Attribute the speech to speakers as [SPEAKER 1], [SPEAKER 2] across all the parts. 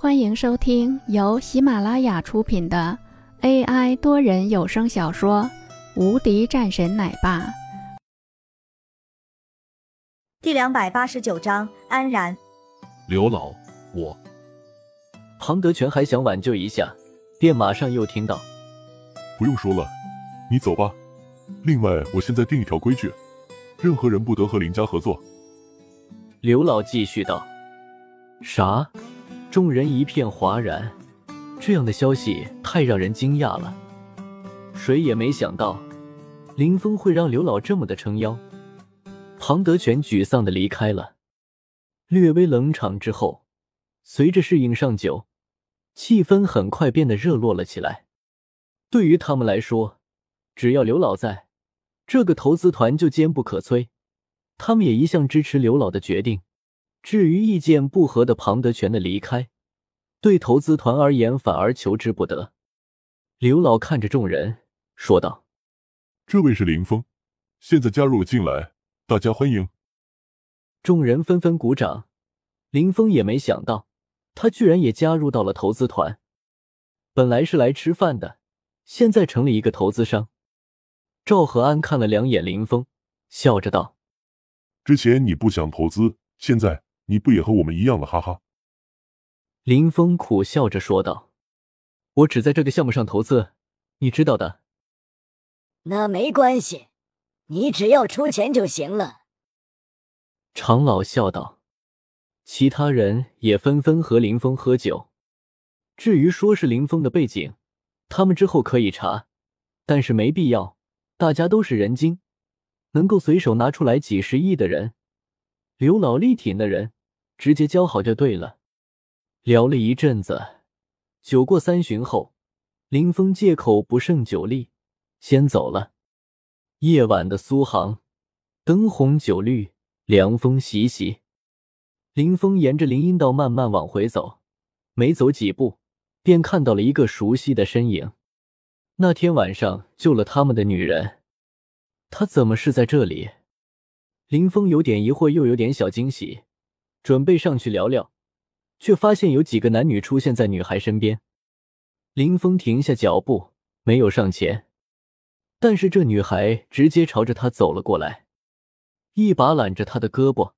[SPEAKER 1] 欢迎收听由喜马拉雅出品的 AI 多人有声小说《无敌战神奶爸》
[SPEAKER 2] 第两百八十九章安然。
[SPEAKER 3] 刘老，我
[SPEAKER 4] 庞德全还想挽救一下，便马上又听到：“
[SPEAKER 5] 不用说了，你走吧。另外，我现在定一条规矩，任何人不得和林家合作。”
[SPEAKER 4] 刘老继续道：“啥？”众人一片哗然，这样的消息太让人惊讶了。谁也没想到，林峰会让刘老这么的撑腰。庞德全沮丧的离开了。略微冷场之后，随着侍应上酒，气氛很快变得热络了起来。对于他们来说，只要刘老在，这个投资团就坚不可摧。他们也一向支持刘老的决定。至于意见不合的庞德全的离开，对投资团而言反而求之不得。刘老看着众人说道：“
[SPEAKER 5] 这位是林峰，现在加入了进来，大家欢迎。”
[SPEAKER 4] 众人纷纷鼓掌。林峰也没想到，他居然也加入到了投资团。本来是来吃饭的，现在成了一个投资商。赵和安看了两眼林峰，笑着道：“
[SPEAKER 5] 之前你不想投资，现在……”你不也和我们一样了？哈哈。
[SPEAKER 4] 林峰苦笑着说道：“我只在这个项目上投资，你知道的。”
[SPEAKER 6] 那没关系，你只要出钱就行了。”
[SPEAKER 4] 常老笑道。其他人也纷纷和林峰喝酒。至于说是林峰的背景，他们之后可以查，但是没必要。大家都是人精，能够随手拿出来几十亿的人，刘老力挺的人。直接交好就对了。聊了一阵子，酒过三巡后，林峰借口不胜酒力，先走了。夜晚的苏杭，灯红酒绿，凉风习习。林峰沿着林荫道慢慢往回走，没走几步，便看到了一个熟悉的身影。那天晚上救了他们的女人，她怎么是在这里？林峰有点疑惑，又有点小惊喜。准备上去聊聊，却发现有几个男女出现在女孩身边。林峰停下脚步，没有上前，但是这女孩直接朝着他走了过来，一把揽着他的胳膊，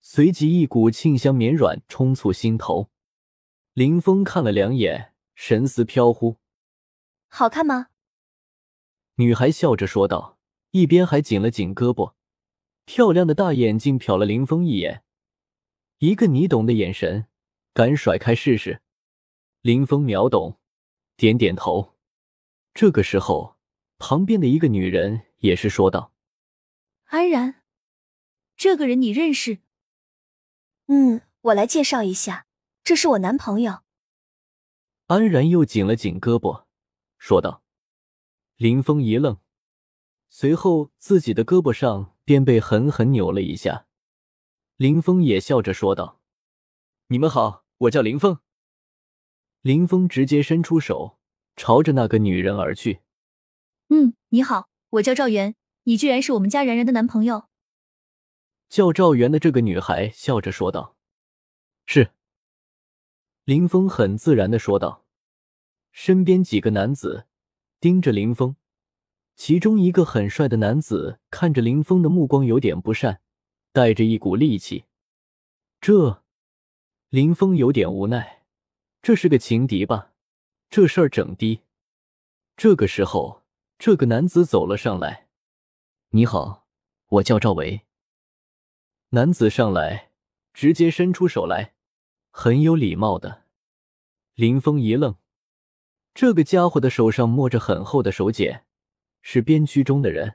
[SPEAKER 4] 随即一股沁香绵软冲促心头。林峰看了两眼，神思飘忽：“
[SPEAKER 2] 好看吗？”
[SPEAKER 4] 女孩笑着说道，一边还紧了紧胳膊，漂亮的大眼睛瞟了林峰一眼。一个你懂的眼神，敢甩开试试？林峰秒懂，点点头。这个时候，旁边的一个女人也是说道：“
[SPEAKER 7] 安然，这个人你认识？”“
[SPEAKER 2] 嗯，我来介绍一下，这是我男朋友。”
[SPEAKER 4] 安然又紧了紧胳膊，说道。林峰一愣，随后自己的胳膊上便被狠狠扭了一下。林峰也笑着说道：“你们好，我叫林峰。”林峰直接伸出手，朝着那个女人而去。
[SPEAKER 7] “嗯，你好，我叫赵元，你居然是我们家然然的男朋友。”
[SPEAKER 4] 叫赵元的这个女孩笑着说道：“是。”林峰很自然的说道。身边几个男子盯着林峰，其中一个很帅的男子看着林峰的目光有点不善。带着一股戾气，这林峰有点无奈，这是个情敌吧？这事儿整的。这个时候，这个男子走了上来：“
[SPEAKER 8] 你好，我叫赵维。”
[SPEAKER 4] 男子上来，直接伸出手来，很有礼貌的。林峰一愣，这个家伙的手上摸着很厚的手茧，是边区中的人。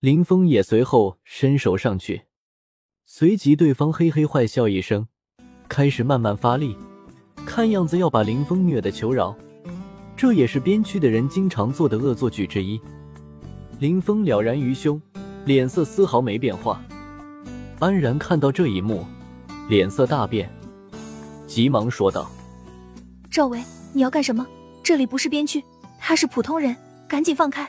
[SPEAKER 4] 林峰也随后伸手上去。随即，对方嘿嘿坏笑一声，开始慢慢发力，看样子要把林峰虐得求饶。这也是边区的人经常做的恶作剧之一。林峰了然于胸，脸色丝毫没变化。安然看到这一幕，脸色大变，急忙说道：“
[SPEAKER 7] 赵伟，你要干什么？这里不是边区，他是普通人，赶紧放开！”